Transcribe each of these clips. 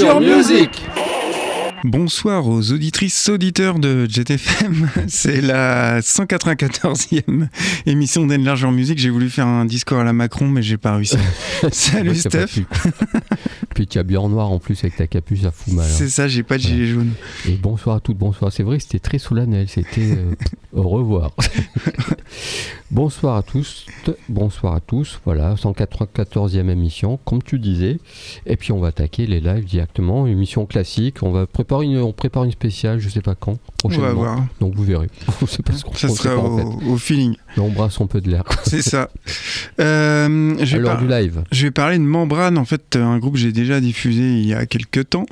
Music Bonsoir aux auditrices, auditeurs de JetFM. C'est la 194e émission d'Enlargeur Music. J'ai voulu faire un discours à la Macron, mais j'ai pas réussi. Salut Steph. pu. Puis tu as bien en noir en plus avec ta capuche, ça fout mal. hein. C'est ça, j'ai pas de gilet jaune. Et bonsoir à toutes, bonsoir. C'est vrai que c'était très solennel, c'était euh, au revoir. Bonsoir à tous, bonsoir à tous. Voilà, 194e émission, comme tu disais. Et puis on va attaquer les lives directement, émission classique. On va préparer une, on prépare une spéciale, je sais pas quand, On va prochainement. voir. Donc vous verrez. On sait pas ce qu'on Ça on sera en fait. au feeling. Mais on peu de l'air. C'est ça. Euh, je, vais par- du live. je vais parler de Membrane, en fait, un groupe que j'ai déjà diffusé il y a quelques temps.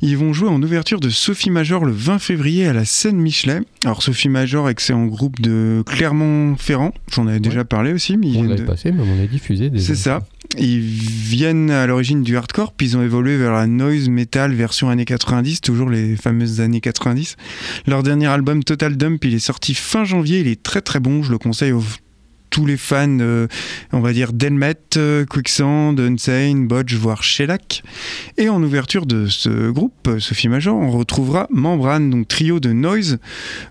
Ils vont jouer en ouverture de Sophie Major le 20 février à la scène Michelet. Alors Sophie Major, excellent groupe de Clermont-Ferrand. J'en avais déjà parlé aussi, mais On l'avait de- passé, mais on a diffusé déjà. C'est ça. Ils viennent à l'origine du hardcore, puis ils ont évolué vers la noise metal version années 90, toujours les fameuses années 90. Leur dernier album Total Dump, il est sorti fin janvier, il est très très bon, je le conseille aux tous les fans, euh, on va dire Delmet, euh, Quicksand, Unsane, Bodge, voire Shellac. Et en ouverture de ce groupe, euh, Sophie Major, on retrouvera Membrane, donc trio de noise.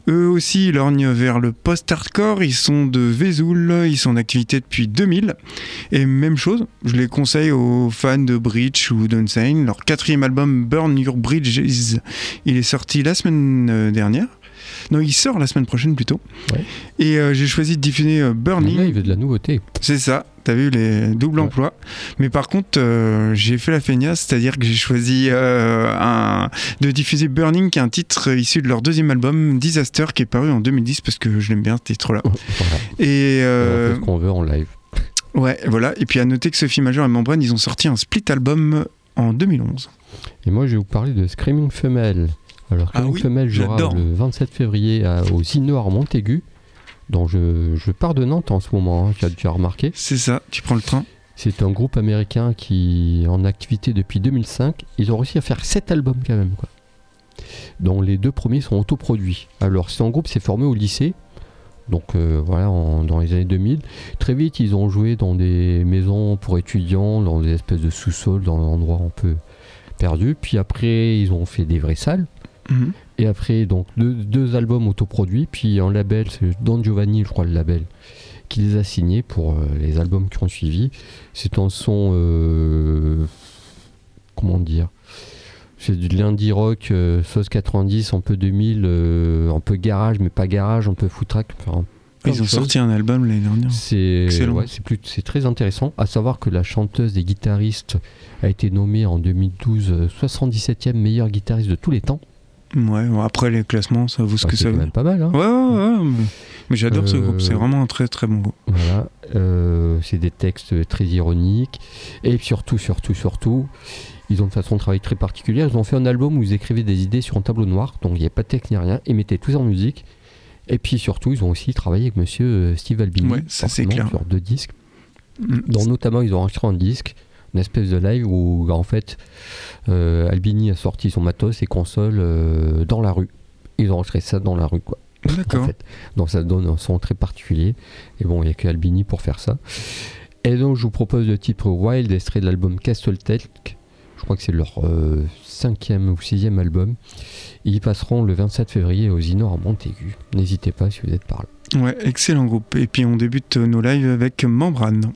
Eux aussi, lorgnent vers le post-hardcore, ils sont de Vesoul, ils sont en activité depuis 2000. Et même chose, je les conseille aux fans de Breach ou d'Unsane. Leur quatrième album, Burn Your Bridges, il est sorti la semaine dernière. Non, il sort la semaine prochaine plutôt. Ouais. Et euh, j'ai choisi de diffuser euh, Là, Burning. il veut de la nouveauté. C'est ça, t'as vu les doubles Ouais. emplois. Mais par contre, euh, j'ai fait la feignasse, c'est-à-dire que j'ai choisi euh, un, de diffuser Burning, qui est un titre issu de leur deuxième album, Disaster, qui est paru en 2010, parce que je l'aime bien ce titre-là. Voilà. Et On ce qu'on veut en live. ouais, voilà. Et puis à noter que Sophie Major et Membrane, ils ont sorti un split album en 2011. Et moi, je vais vous parler de Screaming Femelle. Alors, Ah oui, Femelle jouera le 27 février à- au Zinoir Montaigu, dont je, je pars de Nantes en ce moment, hein, tu as remarqué. C'est ça, tu prends le train. C'est un groupe américain qui est en activité depuis 2005. Ils ont réussi à faire 7 albums quand même, quoi. dont les deux premiers sont autoproduits. Alors, c'est un groupe s'est formé au lycée, donc euh, voilà, en- dans les années 2000. Très vite, ils ont joué dans des maisons pour étudiants, dans des espèces de sous-sols, dans des endroits un peu perdus. Puis après, ils ont fait des vraies salles. Mhm. Et après, donc deux, deux albums autoproduits, puis un label, c'est Don Giovanni, je crois, le label, qui les a signés pour euh, les albums qui ont suivi. C'est un son. euh, comment dire C'est du lundi rock, euh, sauce 90, un peu 2000, euh, un peu garage, mais pas garage, un peu footrack. Enfin, Ils ont sorti un album l'année dernière. C'est ouais, c'est très intéressant. À savoir que la chanteuse des guitaristes a été nommée en 2012 euh, 77e meilleure guitariste de tous les temps. Ouais, bon, après les classements, ça vaut ce que c'est ça vaut. même pas mal. Hein Ouais, ouais, ouais. Mais, mais j'adore ce Euh, groupe, c'est vraiment un très très bon groupe. Voilà, euh, c'est des textes très ironiques. Et surtout, surtout, surtout, ils ont une façon de travailler très particulière. Ils ont fait un album où ils écrivaient des idées sur un tableau noir, donc il n'y a pas de texte ni rien, et mettaient tout en musique. Et puis surtout, ils ont aussi travaillé avec monsieur euh, Steve Albini, Ouais, ça, c'est clair. sur deux disques. Mm. dont notamment ils ont enregistré un disque, une espèce de live où en fait euh, Albini a sorti son matos, ses consoles euh, dans la rue. Ils ont enregistré ça dans la rue quoi. En D'accord. fait. Donc ça donne un son très particulier. Et bon, il n'y a que Albini pour faire ça. Et donc je vous propose le titre Wild, extrait de l'album Castle Talk. Je crois que c'est leur euh, cinquième ou sixième album. Ils passeront le 27 février au Zinor à Montaigu. N'hésitez pas si vous êtes par là. Ouais, excellent groupe. Et puis on débute nos lives avec Membrane.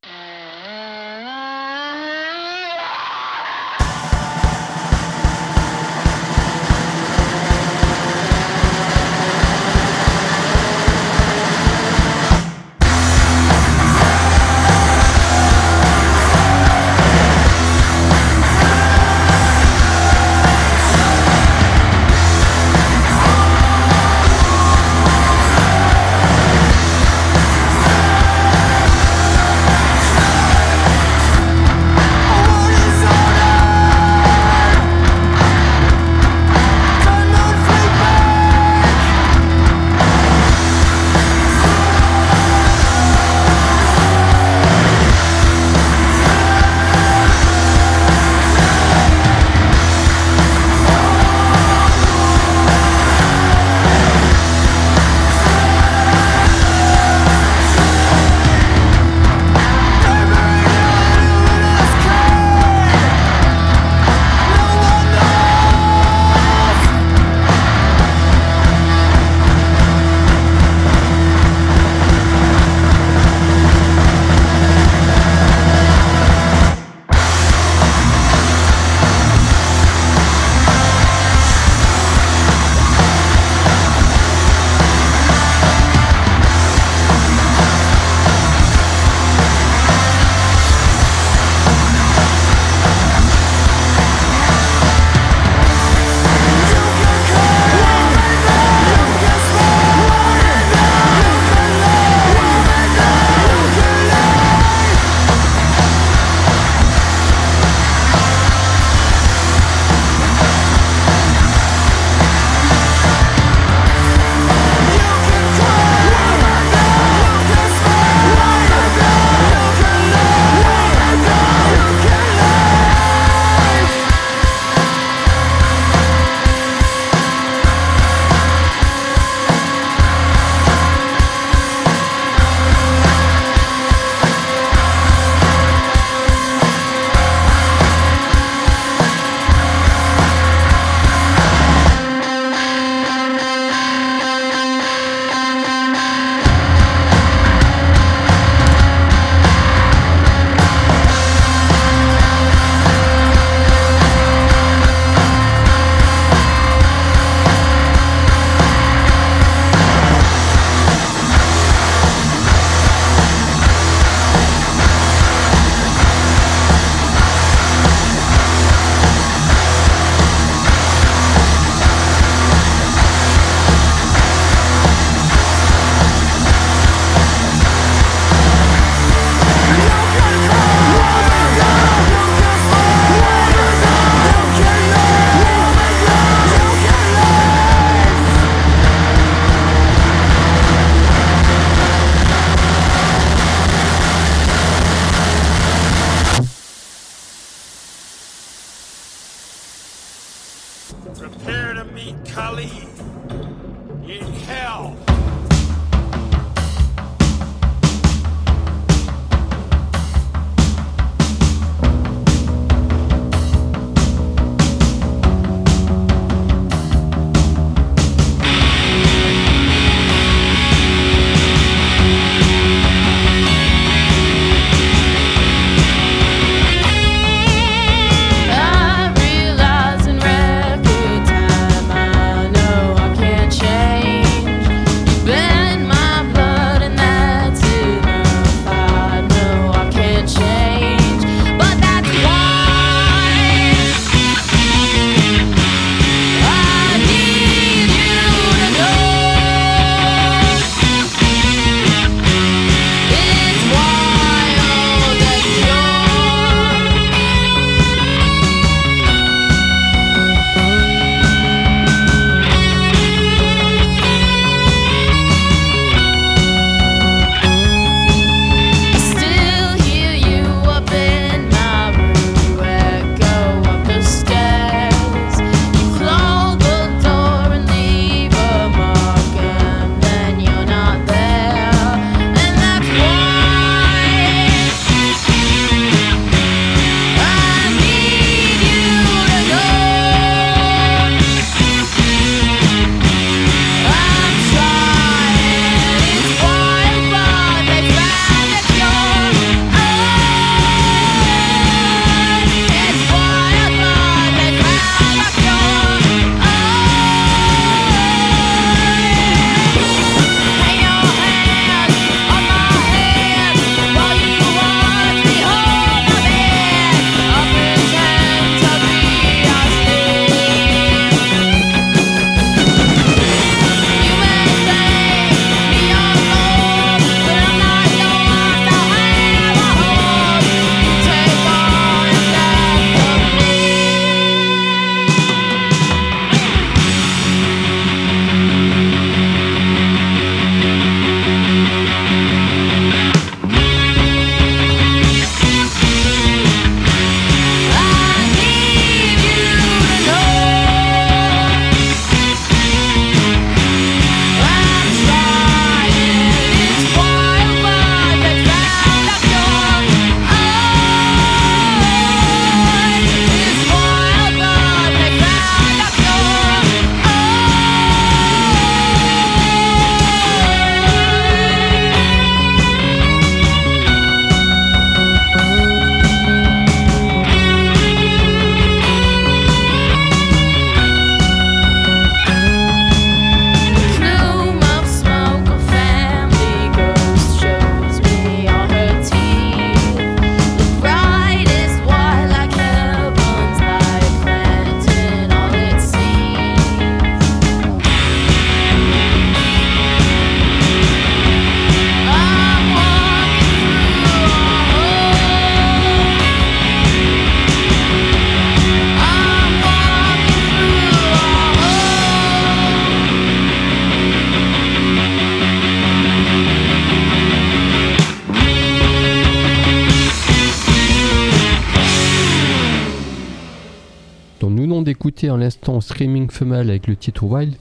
À l'instant Streaming Female avec le titre Wild.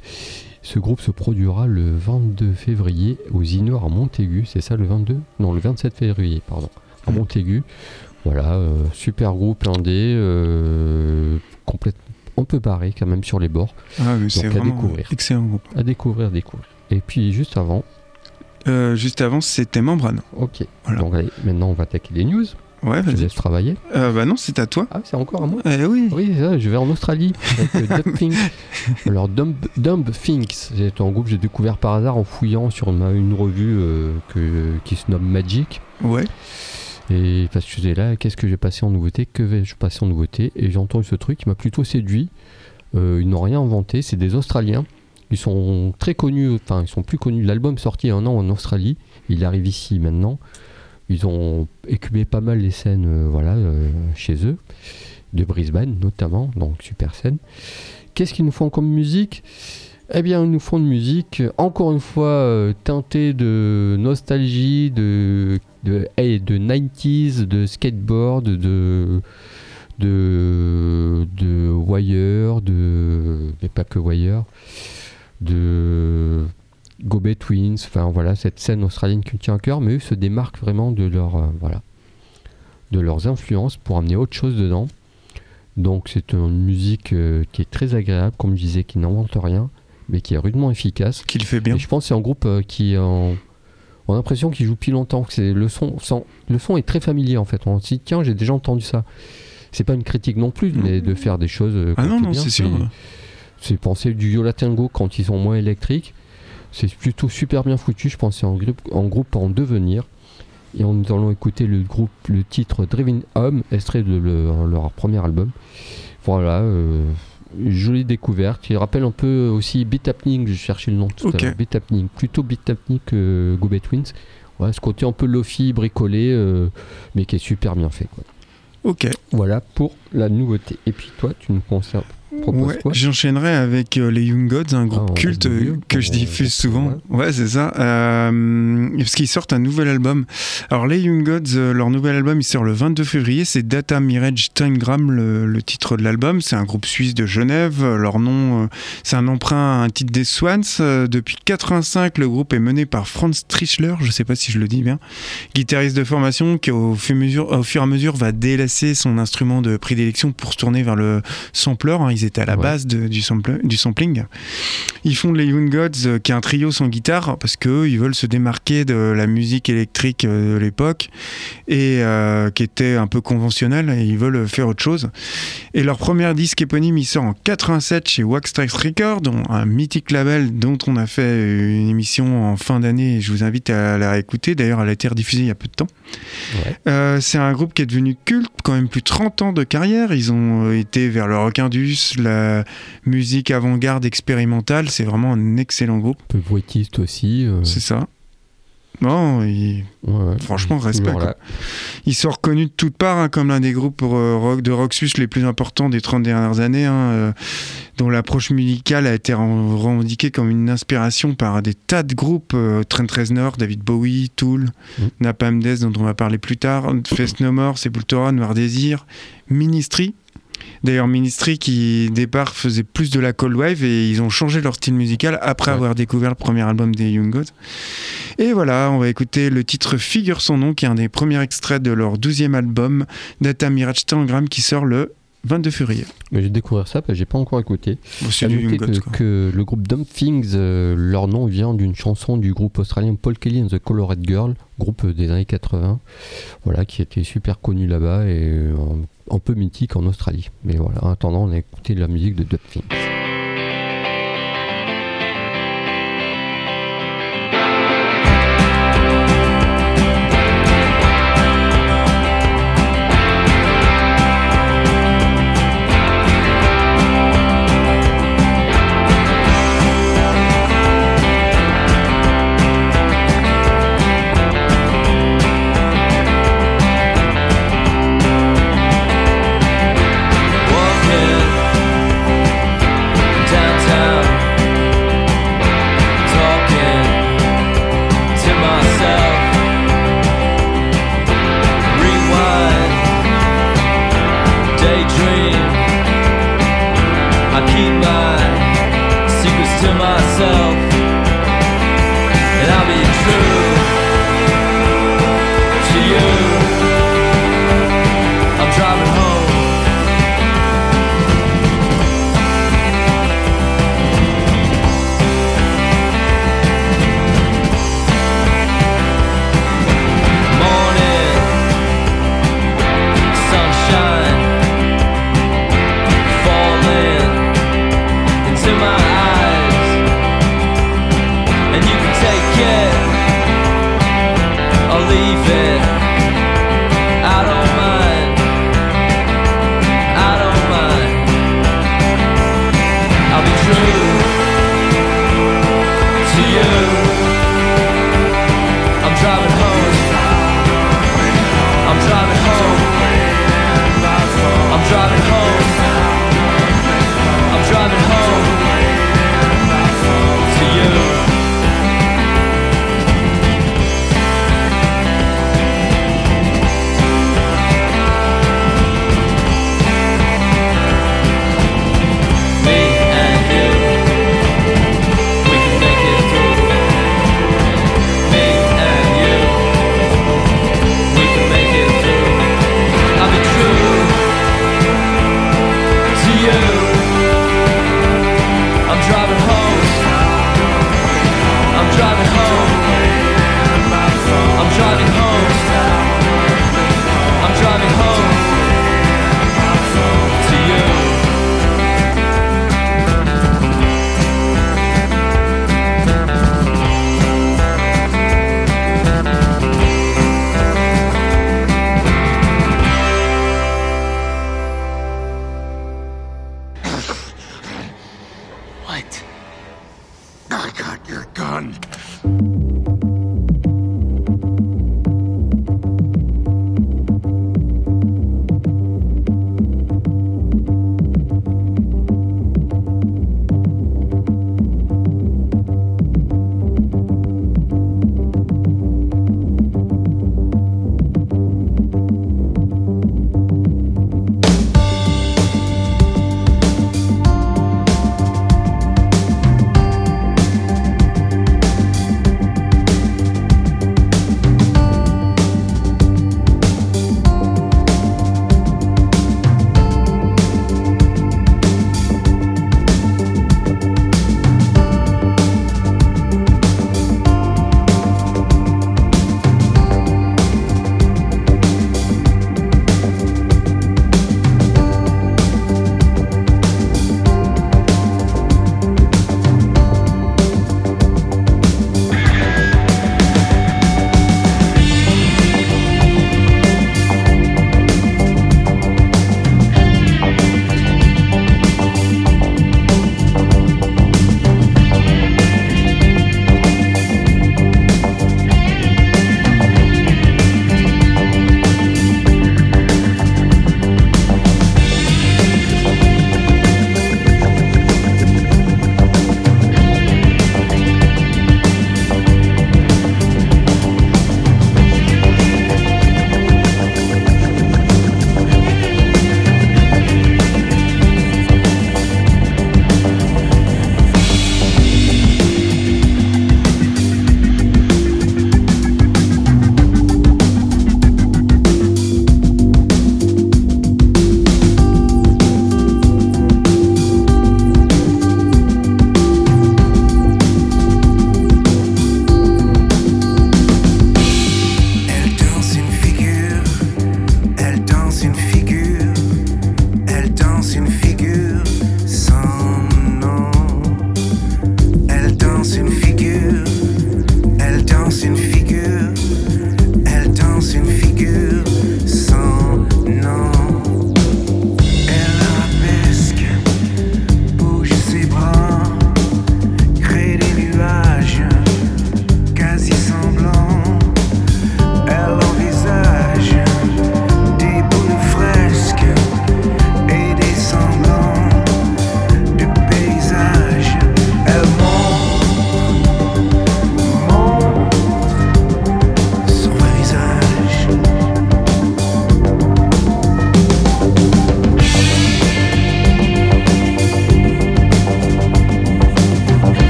Ce groupe se produira le 22 février aux Inor à Montaigu, c'est ça le 22 Non, le 27 février, pardon, à Mm. Montaigu. Voilà, euh, super groupe indé, euh, complètement un peu barré quand même sur les bords, Ah oui, c'est à découvrir. excellent groupe. à découvrir, découvrir. Et puis juste avant, Euh, juste avant, c'était Membrane. ok, Voilà. donc allez, maintenant on va attaquer les news, Ouais, je vas-y. laisse travailler. Euh, bah non, c'est à toi. Ah, c'est encore à moi Eh oui. Oui, ça, je vais en Australie avec euh, Dumb Things. Alors, Dumb, Dumb Things, c'est un groupe que j'ai découvert par hasard en fouillant sur une revue euh, que, qui se nomme Magic. Ouais. Et parce que je disais là, qu'est-ce que j'ai passé en nouveauté? Que vais-je passer en nouveauté? Et j'ai entendu ce truc qui m'a plutôt séduit. Euh, ils n'ont rien inventé, c'est des Australiens. Ils sont très connus, enfin, ils sont plus connus. L'album sorti un an en Australie, il arrive ici maintenant. Ils ont écumé pas mal les scènes euh, voilà, euh, chez eux, de Brisbane notamment, donc super scène. Qu'est-ce qu'ils nous font comme musique? Eh bien, ils nous font de musique, encore une fois, euh, teintée de nostalgie, de, hey, de 90s, de skateboard, de, de, de Wire, de, mais pas que Wire, de Gobet Twins, enfin voilà, cette scène australienne qui me tient à cœur, mais eux se démarquent vraiment de leur, euh, voilà, de leurs influences pour amener autre chose dedans. Donc c'est une musique euh, qui est très agréable, comme je disais, qui n'invente rien, mais qui est rudement efficace. Qu'il fait bien. Et je pense que c'est un groupe euh, qui en- on a l'impression qu'il joue depuis longtemps. que C'est le son, sans- le son est très familier en fait. On se dit tiens j'ai déjà entendu ça. C'est pas une critique non plus, mais de faire des choses. Ah non, non, c'est sûr. C'est penser du Yola Tango quand ils sont moins électriques. C'est plutôt super bien foutu. Je pense c'est un groupe, en groupe en devenir. Et on- nous allons écouter le groupe, le titre Driving Home, extrait de le- leur premier album. Voilà, euh, jolie découverte. Il rappelle un peu aussi Beat Happening, je cherchais le nom tout Ok. à l'heure. Beat Happening, plutôt Beat Happening que Go. Ouais, ce côté un peu lofi, bricolé, euh, mais qui est super bien fait. Quoi. Ok. Voilà pour la nouveauté. Et puis toi, tu nous conserves, Ouais, j'enchaînerai avec euh, les Young Gods, un groupe Ah, culte euh, que je diffuse souvent. ouais. C'est ça. Euh, parce qu'ils sortent un nouvel album. Alors, les Young Gods, leur nouvel album, il sort le 22 février. C'est Data Mirage Tangram, le, le titre de l'album. C'est un groupe suisse de Genève. Leur nom, c'est un emprunt à un titre des Swans. Depuis 85, le groupe est mené par Franz Trischler, je sais pas si je le dis bien, guitariste de formation qui, au fur, et mesure, au fur et à mesure, va délasser son instrument de prédilection pour se tourner vers le sampler. hein. Ils étaient à la Ouais. base de- du, sample- du sampling. Ils font les Young Gods, euh, qui est un trio sans guitare, parce qu'eux, ils veulent se démarquer de la musique électrique euh, de l'époque, et euh, qui était un peu conventionnelle, et ils veulent faire autre chose. Et leur premier disque éponyme, il sort en 87 chez Wax Trax Records, un mythique label dont on a fait une émission en fin d'année, et je vous invite à la réécouter. D'ailleurs, elle a été rediffusée il y a peu de temps. Ouais. Euh, c'est un groupe qui est devenu culte, quand même plus de 30 ans de carrière. Ils ont été vers le rock indus, la musique avant-garde expérimentale. C'est vraiment un excellent groupe, Un peu voitiste aussi. euh, c'est ça. Non, ouais, ouais. franchement, respect, ils sont reconnus de toutes parts hein, comme l'un des groupes euh, rock, de rock suisse les plus importants des 30 dernières années, hein, euh, dont l'approche musicale a été revendiquée comme une inspiration par des tas de groupes, euh, Trent Reznor, David Bowie, Tool, Mm. Napalm Death, dont on va parler plus tard, Fest No More, Sepultura, Noir Désir, Ministry. D'ailleurs, Ministry qui, départ, faisait plus de la cold wave et ils ont changé leur style musical après Ouais. avoir découvert le premier album des Young Gods. Et voilà, on va écouter le titre Figure son nom, qui est un des premiers extraits de leur douzième album, Data Mirage Tangram, qui sort le 22 février. Mais j'ai découvert ça parce que j'ai pas encore écouté. Bon, c'est du que, le groupe Dumb Things, euh, leur nom vient d'une chanson du groupe australien Paul Kelly and the Colored Girl, groupe des années 80, voilà, qui était super connu là-bas et euh, un peu mythique en Australie. Mais voilà, en attendant, on a écouté la musique de Dumb Things.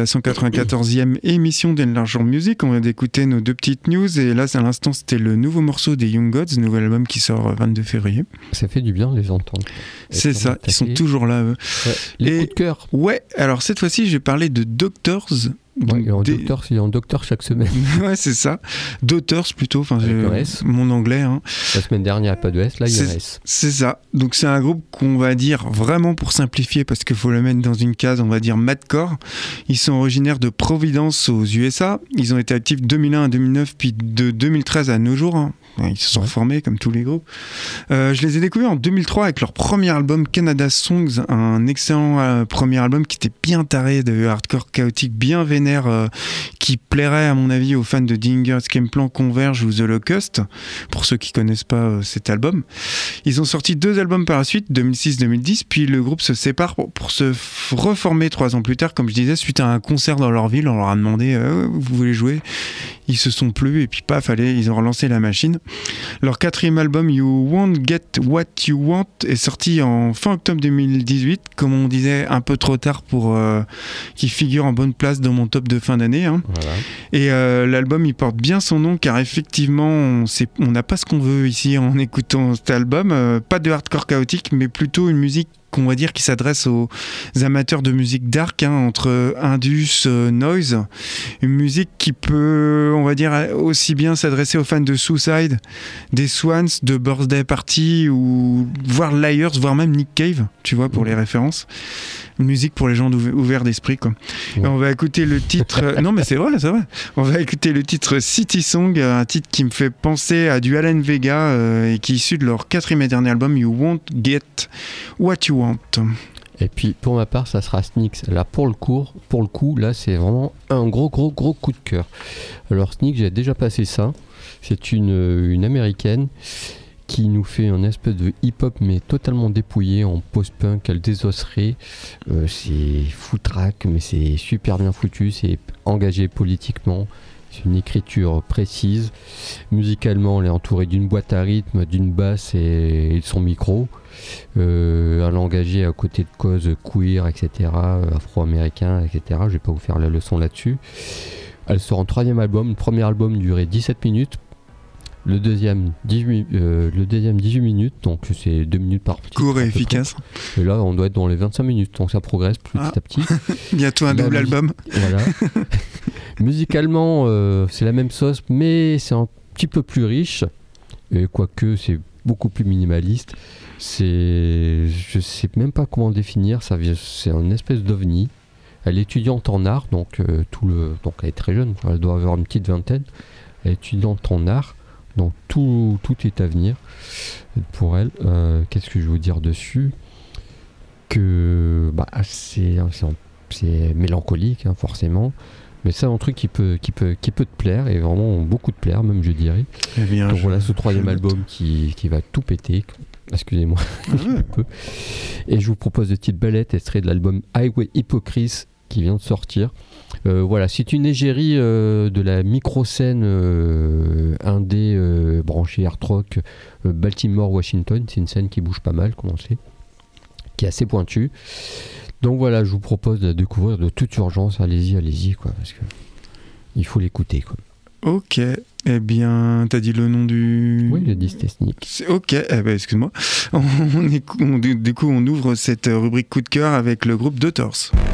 La 194e émission d'Enlargeur Music. On vient d'écouter nos deux petites news. Et là, à l'instant, c'était le nouveau morceau des Young Gods, nouvel album qui sort euh, 22 février. Ça fait du bien de les entendre. C'est ça, ils sont toujours là. eux. Ouais. Les Et- coups de cœur. Ouais, alors cette fois-ci, je vais parler de Doctors. Ouais, Donc, il est en des- docteur, il est en docteur chaque semaine. ouais, c'est ça. Daughters plutôt. Enfin, mon anglais. hein. La semaine dernière, pas de S, là, il y a S. C'est ça. Donc c'est un groupe qu'on va dire vraiment pour simplifier parce qu'il faut le mettre dans une case, on va dire madcore. Ils sont originaires de Providence aux USA. Ils ont été actifs de 2001 à 2009 puis de 2013 à nos jours. hein. Ils se sont Ouais. reformés comme tous les groupes. Euh, je les ai découverts en 2003 avec leur premier album Canada Songs, un excellent euh, premier album qui était bien taré de hardcore chaotique, bien vénère, euh, qui plairait à mon avis aux fans de Dinger, Plan, Converge ou The Locust, pour ceux qui connaissent pas cet album. Ils ont sorti deux albums par la suite, 2006-2010, puis le groupe se sépare pour, se reformer trois ans plus tard, comme je disais, suite à un concert dans leur ville. On leur a demandé Vous voulez jouer? Ils se sont plus, et puis paf, allez, ils ont relancé la machine. Leur quatrième album, You Won't Get What You Want, est sorti en fin octobre 2018, comme on disait, un peu trop tard pour euh, qu'il figure en bonne place dans mon top de fin d'année. hein. Voilà. Et euh, l'album, il porte bien son nom car effectivement, on n'a pas ce qu'on veut ici en écoutant cet album. Euh, pas de hardcore chaotique, mais plutôt une musique qu'on va dire qui s'adresse aux amateurs de musique dark, hein, entre indus, euh, noise. Une musique qui peut, on va dire, aussi bien s'adresser aux fans de Suicide, des Swans, de Birthday Party, ou voire Liars, voire même Nick Cave, tu vois, pour les références. Une musique pour les gens ouverts d'esprit, quoi. Ouais. on va écouter le titre. non, mais c'est vrai, c'est vrai. On va écouter le titre City Song, un titre qui me fait penser à du Allen Vega euh, et qui est issu de leur quatrième et dernier album You Won't Get What You Et puis pour ma part, ça sera Sneaks. Là pour le cours, pour le coup, là c'est vraiment un gros gros gros coup de cœur. Alors Sneaks, j'ai déjà passé ça. C'est une, américaine qui nous fait un espèce de hip-hop mais totalement dépouillé en post-punk, elle désosserait. Euh, c'est foutraque mais c'est super bien foutu, c'est engagé politiquement. C'est une écriture précise. Musicalement, elle est entourée d'une boîte à rythme, d'une basse et de son micro. Euh, elle est engagée à côté de causes queer, etc., euh, afro-américains, etc. Je vais pas vous faire la leçon là-dessus. Elle sort en troisième album. Le premier album durait 17 minutes. Le deuxième, 18, euh, le deuxième 18 minutes, donc c'est 2 minutes par petit. Court à et près. efficace. Et là, on doit être dans les 25 minutes, donc ça progresse petit Ah. à petit. Bientôt un La double album. Voilà. Musicalement, euh, c'est la même sauce, mais c'est un petit peu plus riche. Et quoique, c'est beaucoup plus minimaliste. C'est, je sais même pas comment définir. Ça c'est un espèce d'ovni. Elle est étudiante en art, donc euh, tout le, donc elle est très jeune. Elle doit avoir une petite vingtaine. Elle est étudiante en art, donc tout, tout est à venir pour elle. Euh, qu'est-ce que je veux dire dessus? Que bah, c'est, c'est mélancolique hein, forcément mais c'est un truc qui peut, qui, peut, qui peut te plaire et vraiment beaucoup te plaire même je dirais Eh bien, donc je- voilà ce troisième album qui, qui va tout péter excusez-moi. Ah et je vous propose de petites ballettes extrait de l'album Highway Hypocrite qui vient de sortir. Euh, voilà c'est une égérie euh, de la micro-scène euh, indé euh, branchée hard rock euh, Baltimore Washington. C'est une scène qui bouge pas mal comme on sait qui est assez pointue. Donc voilà, je vous propose de découvrir de toute urgence. Allez-y, allez-y, quoi, parce que il faut l'écouter, quoi. Ok. Eh bien, t'as dit le nom du. Oui, technique. C'est- Ok, eh ben, excuse-moi. On, on- du coup, on ouvre cette euh, rubrique coup de cœur avec le groupe Daughters. Thank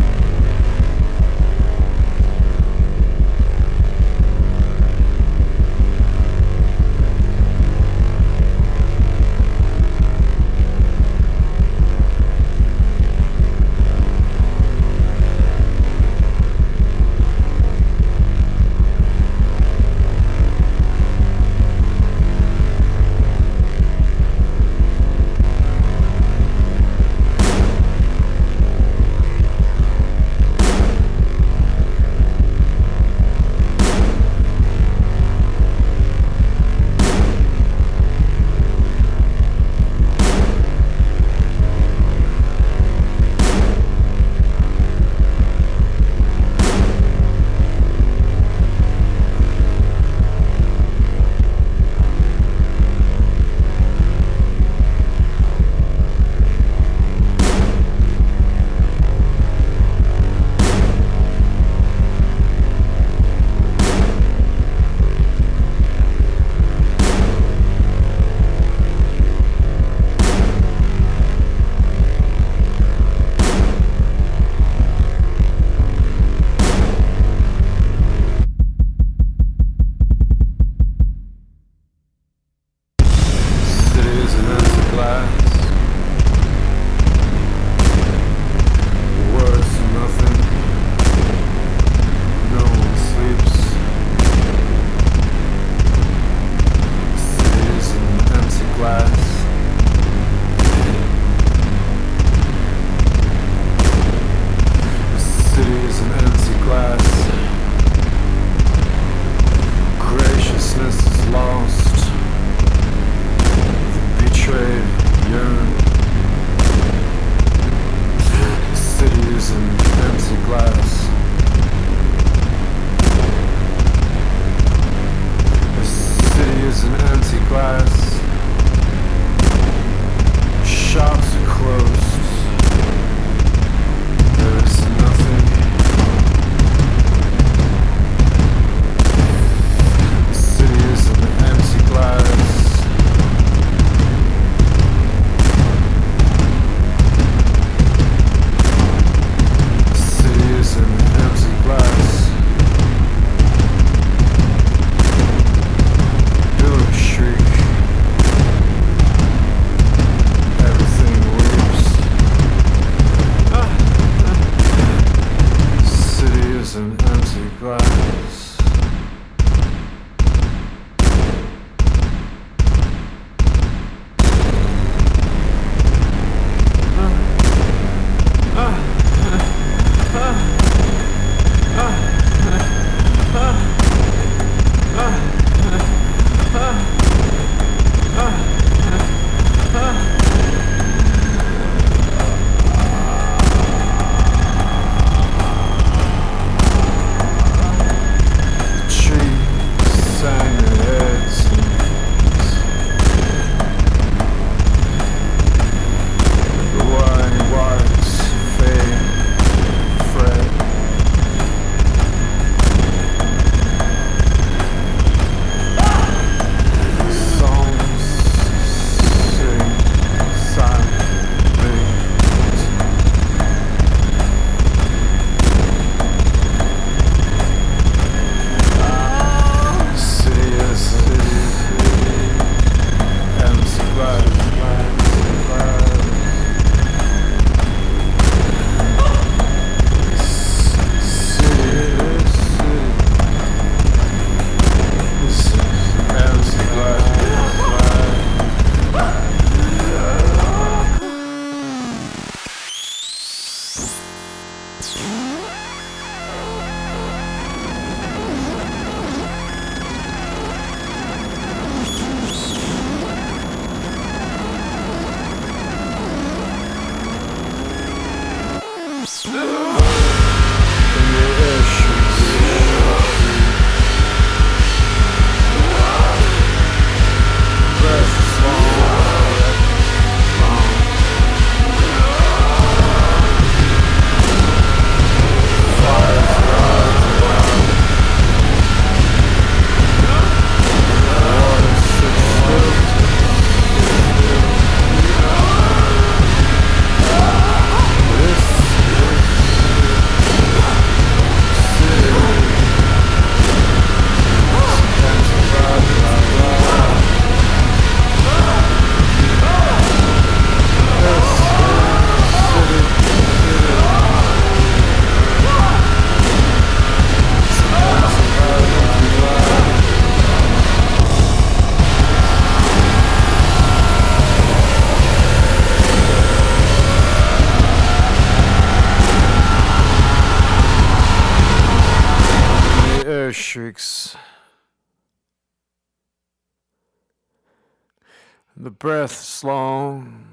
The breath's long.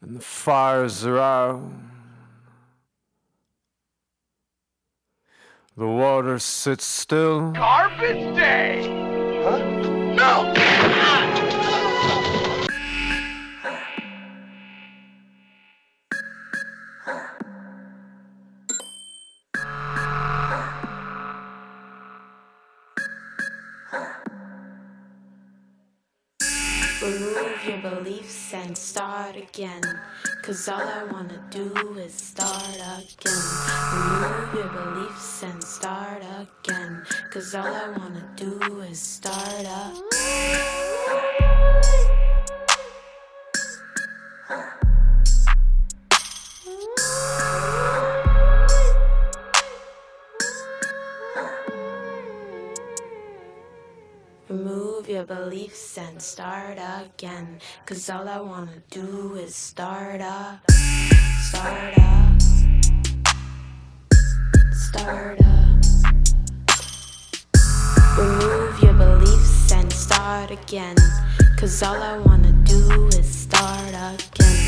And the fires are out. The water sits still. Garbage day! Huh? No! Beliefs and start again. Cause all I wanna do is start again. Remove your beliefs and start again. Cause all I wanna do is start up. Your beliefs and start again. Cause all I wanna do is start up. Start up. Start up. Remove your beliefs and start again. Cause all I wanna do is start again.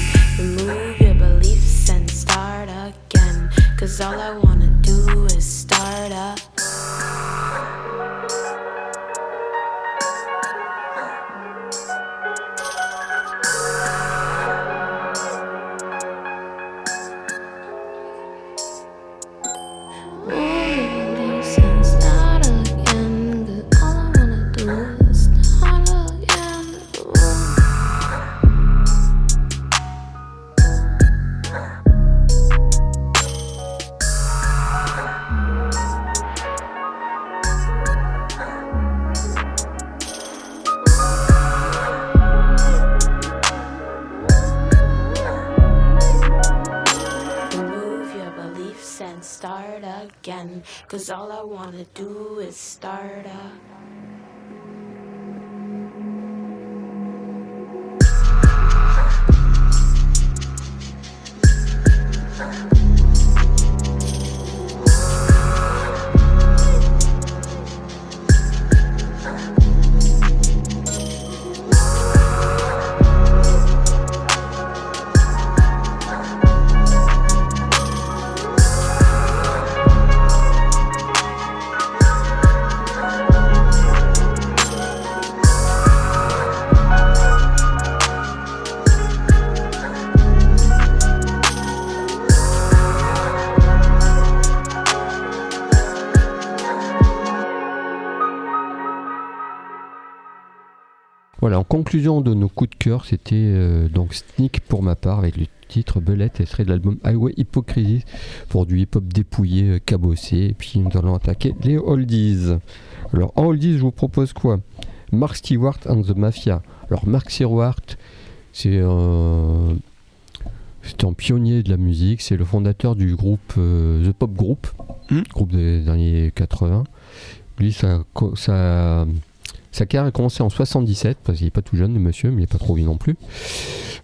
Remove your beliefs and start again. Cause all I wanna do is start up. Conclusion de nos coups de cœur, c'était euh, donc Sneak pour ma part avec le titre Belette, extrait de l'album Highway Hypocrisie pour du hip-hop dépouillé, euh, cabossé. Et puis nous allons attaquer les oldies. Alors en oldies, je vous propose quoi? Mark Stewart and the Mafia. Alors Mark Stewart, c'est un, c'est un pionnier de la musique, c'est le fondateur du groupe euh, The Pop Group, Hmm? groupe des années 80. Lui, ça, ça, sa carrière a commencé en 77, parce qu'il n'est pas tout jeune, le monsieur, mais il n'est pas trop vieux non plus.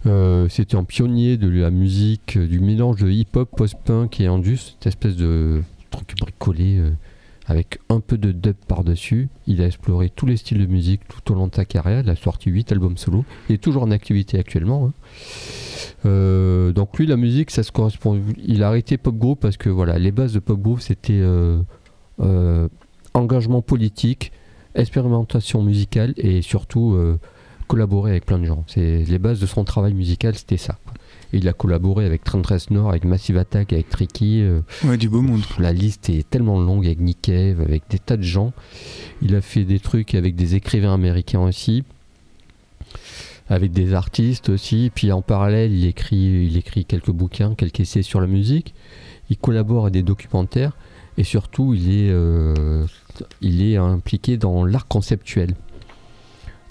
Euh, C'était un pionnier de la musique, euh, du mélange de hip-hop, post-punk et indus, cette espèce de truc bricolé euh, avec un peu de dub par-dessus. Il a exploré tous les styles de musique tout au long de sa carrière. Il a sorti 8 albums solo. Il est toujours en activité actuellement. hein. Donc lui, la musique, ça se correspond. Il a arrêté pop group parce que voilà, les bases de pop group, c'était engagement politique, expérimentation musicale et surtout euh, collaborer avec plein de gens. C'est les bases de son travail musical, c'était ça. quoi. Il a collaboré avec Trent Reznor, avec Massive Attack, avec Tricky. euh, Ouais, du beau monde. la liste est tellement longue avec Nick Cave, avec des tas de gens. Il a fait des trucs avec des écrivains américains aussi, avec des artistes aussi. Puis en parallèle, il écrit, il écrit quelques bouquins, quelques essais sur la musique. Il collabore à des documentaires et surtout, il est, euh, il est impliqué dans l'art conceptuel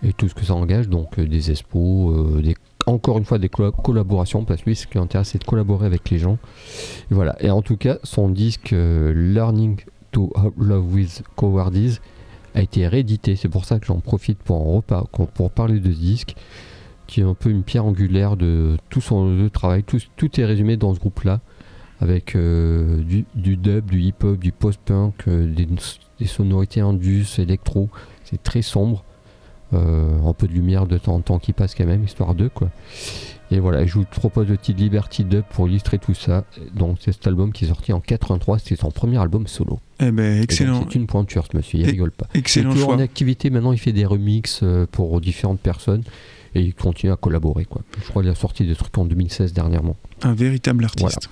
et tout ce que ça engage, donc euh, des expos, euh, encore une fois des colla- collaborations, parce que lui, ce qui l'intéresse, c'est de collaborer avec les gens. Et voilà. Et en tout cas, son disque Learning to Love with Cowardies a été réédité. C'est pour ça que j'en profite pour, en repar- pour parler de ce disque, qui est un peu une pierre angulaire de tout son travail. Tout, tout est résumé dans ce groupe-là, avec euh, du, du dub, du hip-hop, du post-punk, euh, des, des sonorités indus, électro. C'est très sombre. Euh, un peu de lumière de temps en temps qui passe quand même, histoire d'eux quoi. Et voilà, je vous propose le titre Liberty Dub pour illustrer tout ça. Donc c'est cet album qui est sorti en 83, c'est son premier album solo. Eh ben, excellent, C'est une pointure ce monsieur, il Et- rigole pas. excellent il est toujours choix. en activité maintenant, il fait des remixes pour différentes personnes et il continue à collaborer quoi. Je crois qu'il a sorti des trucs en 2016 dernièrement. Un véritable artiste.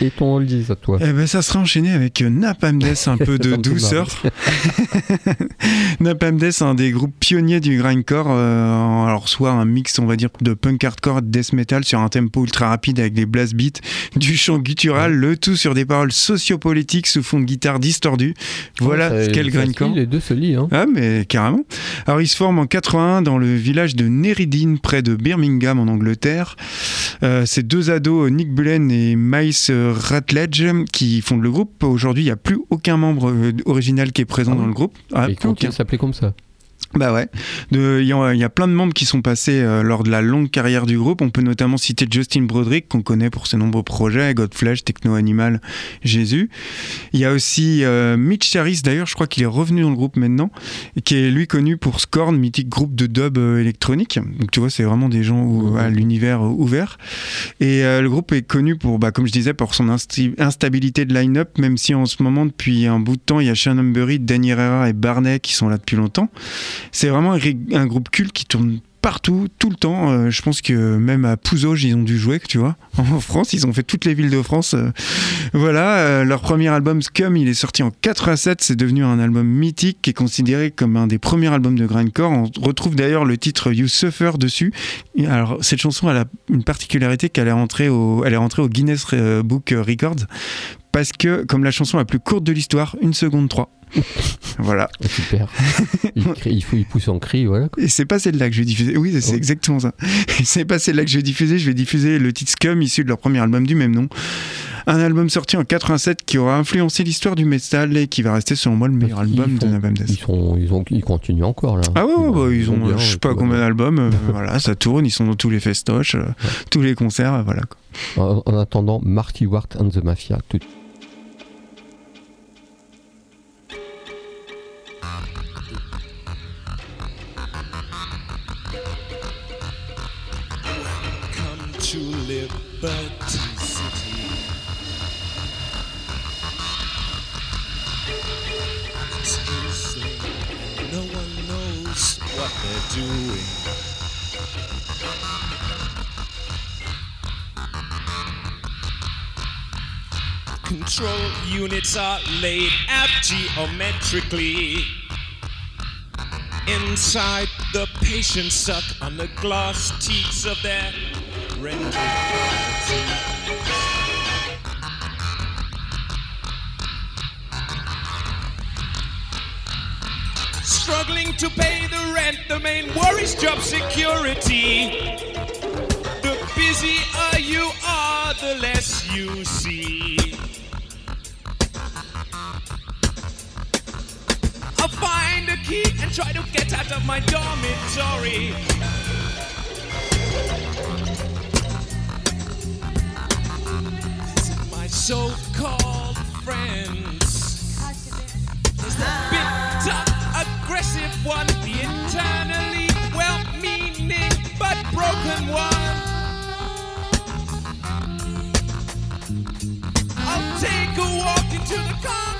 Et ton oldies à toi Eh ben, ça sera enchaîné avec euh, Napalm Death, un peu de douceur. Napalm Death, un des groupes pionniers du grindcore, euh, alors soit un mix, on va dire, de punk hardcore, et de death metal sur un tempo ultra rapide avec des blast beats, du chant guttural, le tout sur des paroles sociopolitiques sous fond de guitare distordu. Voilà Ouais, ce qu'est le grindcore. Les deux se lient, hein. Ah, mais carrément. Alors, il se forme en 81 dans le village de Neridin, près de Birmingham, en Angleterre. Euh, ces deux ados, Nick Bullen et Miles euh, Ratledge, qui fondent le groupe. Aujourd'hui, il n'y a plus aucun membre euh, original qui est présent Ah dans le groupe. Ah, il continue s'appeler comme ça. Bah ouais. Il y, y a plein de membres qui sont passés euh, lors de la longue carrière du groupe. On peut notamment citer Justin Broderick, qu'on connaît pour ses nombreux projets, Godflesh, Techno Animal, Jésus. Il y a aussi euh, Mitch Harris, d'ailleurs, je crois qu'il est revenu dans le groupe maintenant, et qui est lui connu pour Scorn, mythique groupe de dub euh, électronique. Donc tu vois, c'est vraiment des gens où, à l'univers euh, ouvert. Et euh, le groupe est connu pour, bah, comme je disais, pour son instabilité de line-up, même si en ce moment, depuis un bout de temps, il y a Shannon Burry, Danny Herrera et Barney qui sont là depuis longtemps. C'est vraiment un, groupe culte qui tourne partout, tout le temps. Euh, je pense que même à Pouzauge, ils ont dû jouer, tu vois. En France, ils ont fait toutes les villes de France. Euh, voilà, euh, leur premier album Scum, il est sorti en 87. C'est devenu un album mythique qui est considéré comme un des premiers albums de grindcore. On retrouve d'ailleurs le titre You Suffer dessus. Alors, cette chanson, elle a une particularité qu'elle est au, elle est rentrée au Guinness Book Records parce que, comme la chanson la plus courte de l'histoire, 1 seconde 3. voilà. Ah, Super. il, crie- il, faut, il pousse en cri, voilà. quoi. Et c'est pas celle-là que je vais diffuser. Oui, c'est Oh. exactement ça. C'est pas celle-là que je vais diffuser. Je vais diffuser le titre Scum issu de leur premier album du même nom. Un album sorti en 87 qui aura influencé l'histoire du metal et qui va rester selon moi le meilleur Parce album de Napalm Death. Ils, sont, ils, ont, ils continuent encore là. Ah ouais, ouais, bah, ils ont, bien, je sais pas combien bien. d'albums, euh, voilà, ça tourne, ils sont dans tous les festoches, euh, tous les concerts, euh, voilà. quoi. En, en attendant, Marty Ward and the Mafia. Tout... City. No one knows what they're doing. Control units are laid out geometrically. Inside, the patients suck on the glass teats of their gravity. Struggling to pay the rent, the main worry's job security. The busier you are, the less you see. I'll find a key and try to get out of my dormitory. So-called friends. There's the bitter, aggressive one, the eternally well-meaning but broken one. I'll take a walk into the Concord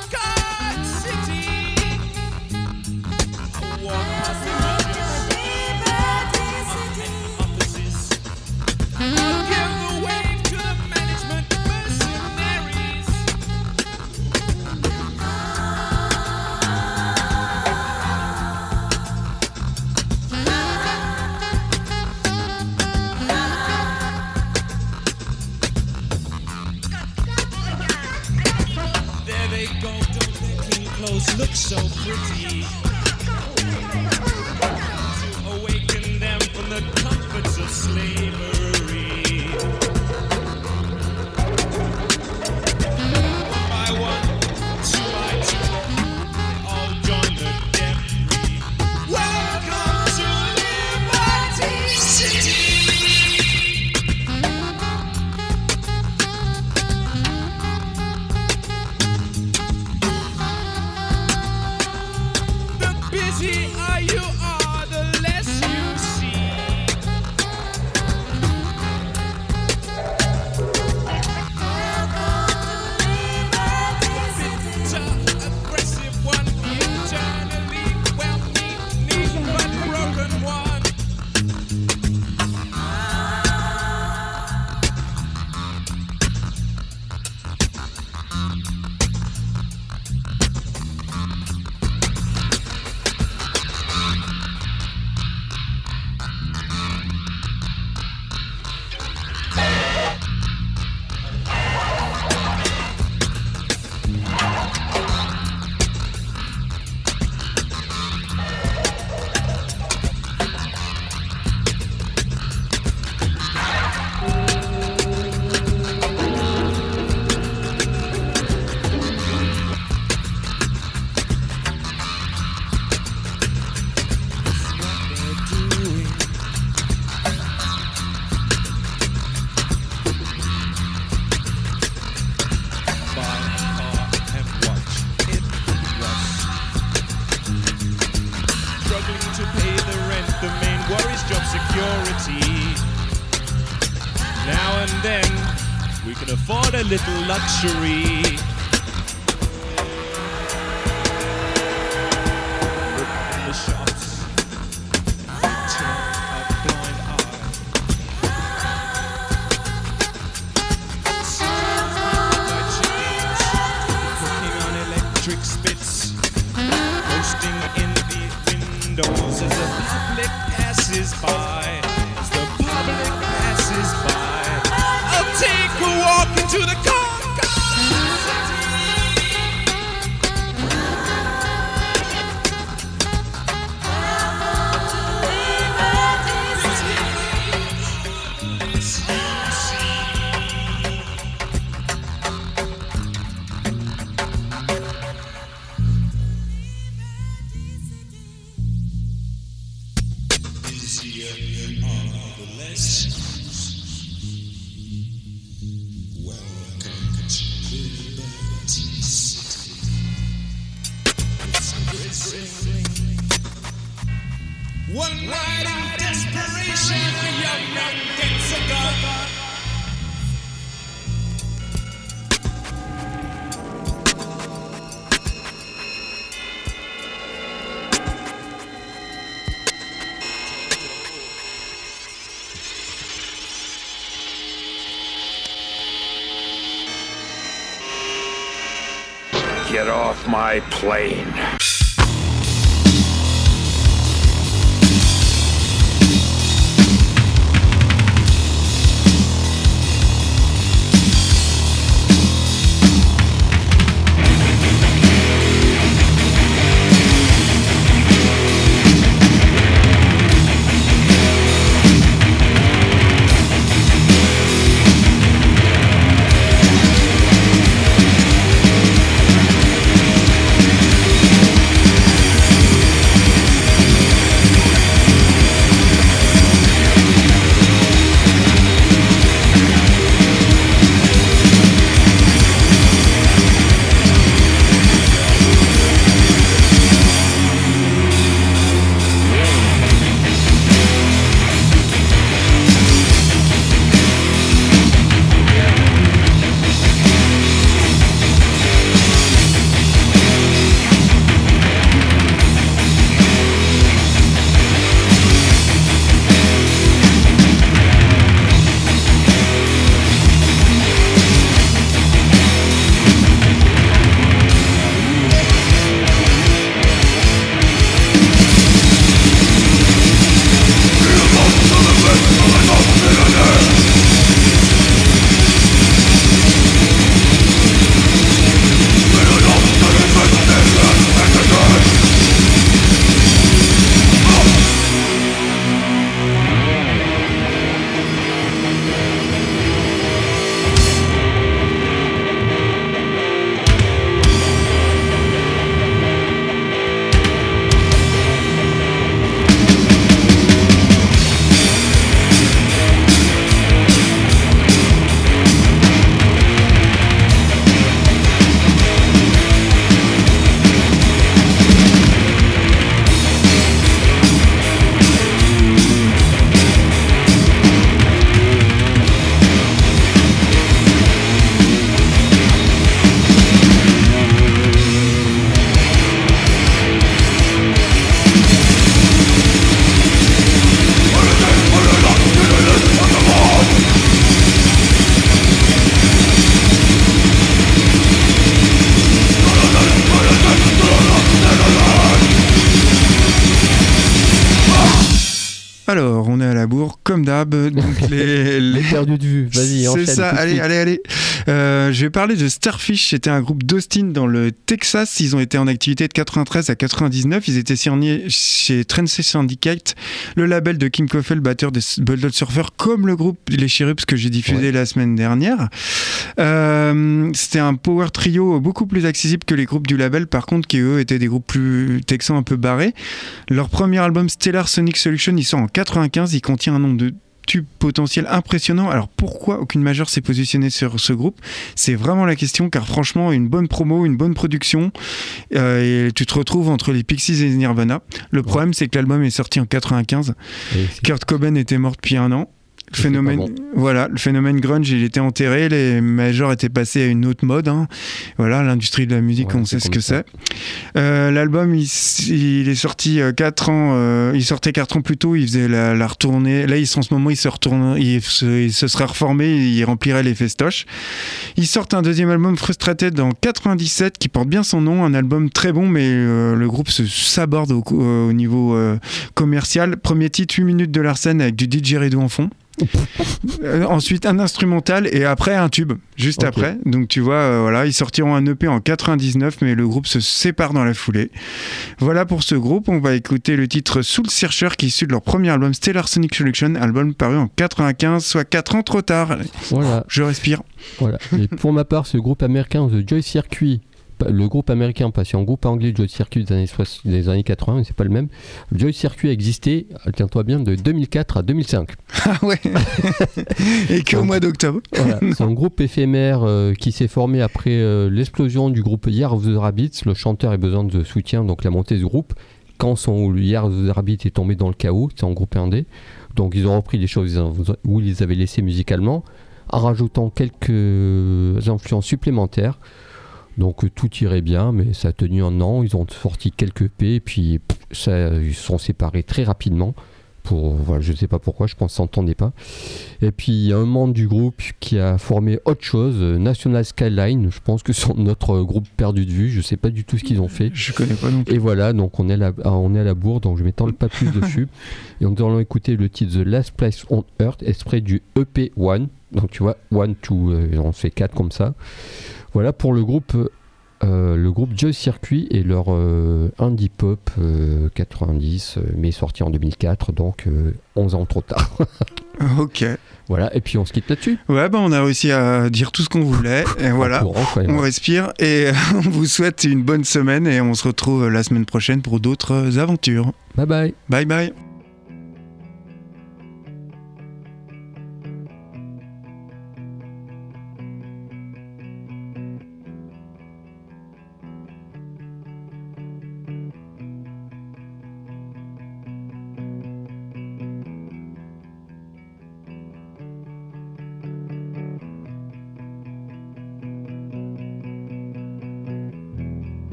and then we can afford a little luxury. costly. Perdus de vue. Vas-y, enchaîne. C'est ça, allez, allez, allez. Euh, je vais parler de Starfish. C'était un groupe d'Austin dans le Texas. Ils ont été en activité de 93 à 99. Ils étaient signés chez Trance Syndicate, le label de Kim Coffey, le batteur des Bulldog Surfer, comme le groupe Les Cherubs que j'ai diffusé Ouais. la semaine dernière. Euh, C'était un power trio beaucoup plus accessible que les groupes du label, par contre, qui eux étaient des groupes plus texans un peu barrés. Leur premier album Stellar Sonic Solution, il sort en 95. Il contient un nombre de tubes potentiels impressionnants. Alors pourquoi aucune majeure s'est positionnée sur ce groupe? C'est vraiment la question, car franchement, une bonne promo, une bonne production, euh, et tu te retrouves entre les Pixies et les Nirvana. Le problème, c'est que l'album est sorti en 95. Et c'est- Kurt Cobain était mort depuis un an. Le phénomène, bon. voilà, le phénomène grunge, il était enterré, les majors étaient passés à une autre mode. hein. Voilà, l'industrie de la musique, Ouais, on sait ce que c'est. Euh, L'album, il, est sorti 4 ans, euh, il sortait 4 ans plus tôt, il faisait la, la retournée. Là, il, en ce moment, il se retourne, il se, il se serait reformé, il remplirait les festoches. Ils sortent un deuxième album Frustrated en 97 qui porte bien son nom, un album très bon, mais euh, le groupe se saborde au, euh, au niveau euh, commercial. Premier titre, 8 minutes de Larsen avec du didgeridoo en fond. Euh, ensuite un instrumental et après un tube juste après. Donc tu vois euh, voilà ils sortiront un EP en 99 mais le groupe se sépare dans la foulée. Voilà pour ce groupe. On va écouter le titre Soul Searcher qui est issu de leur premier album Stellar Sonic Collection album paru en 95 soit 4 ans trop tard. Voilà, je respire. Voilà. Et pour ma part, ce groupe américain, The Joy Circuit, le groupe américain, parce qu'en groupe anglais, Joy Circuit des années, soix- des années 80, mais c'est pas le même. Joy Circuit a existé, tiens-toi bien, de 2004 à 2005. ah ouais et qu'au mois d'octobre Voilà, c'est un groupe éphémère euh, qui s'est formé après euh, l'explosion du groupe Year of the Rabbits. Le chanteur a besoin de soutien, donc la montée du groupe. Quand son Year of the Rabbits est tombé dans le chaos, c'est en groupe indé. Donc ils ont repris des choses où ils les avaient laissées musicalement, en rajoutant quelques influences supplémentaires. Donc euh, tout irait bien, mais ça a tenu un an. Ils ont sorti quelques P, et puis pff, ça, ils se sont séparés très rapidement. Pour, voilà, je ne sais pas pourquoi, je pense qu'ils s'entendaient pas. Et puis il y a un membre du groupe qui a formé autre chose, euh, National Skyline. Je pense que c'est notre euh, groupe perdu de vue. Je sais pas du tout ce qu'ils ont fait. je connais pas non plus Et voilà, donc on est à la, on est à la bourre, donc je m'étends pas plus dessus. Et on allons écouter le titre The Last Place on Earth, extrait du EP One. Donc tu vois, One, Two, euh, on fait quatre comme ça. Voilà pour le groupe, euh, le groupe Joy Circuit et leur euh, indie pop euh, 90, euh, mais sorti en 2004, donc euh, 11 ans trop tard. ok voilà, et puis on se quitte là-dessus. ouais bah on a réussi à dire tout ce qu'on voulait et voilà courant, On respire et on vous souhaite une bonne semaine et on se retrouve la semaine prochaine pour d'autres aventures. Bye bye. Bye bye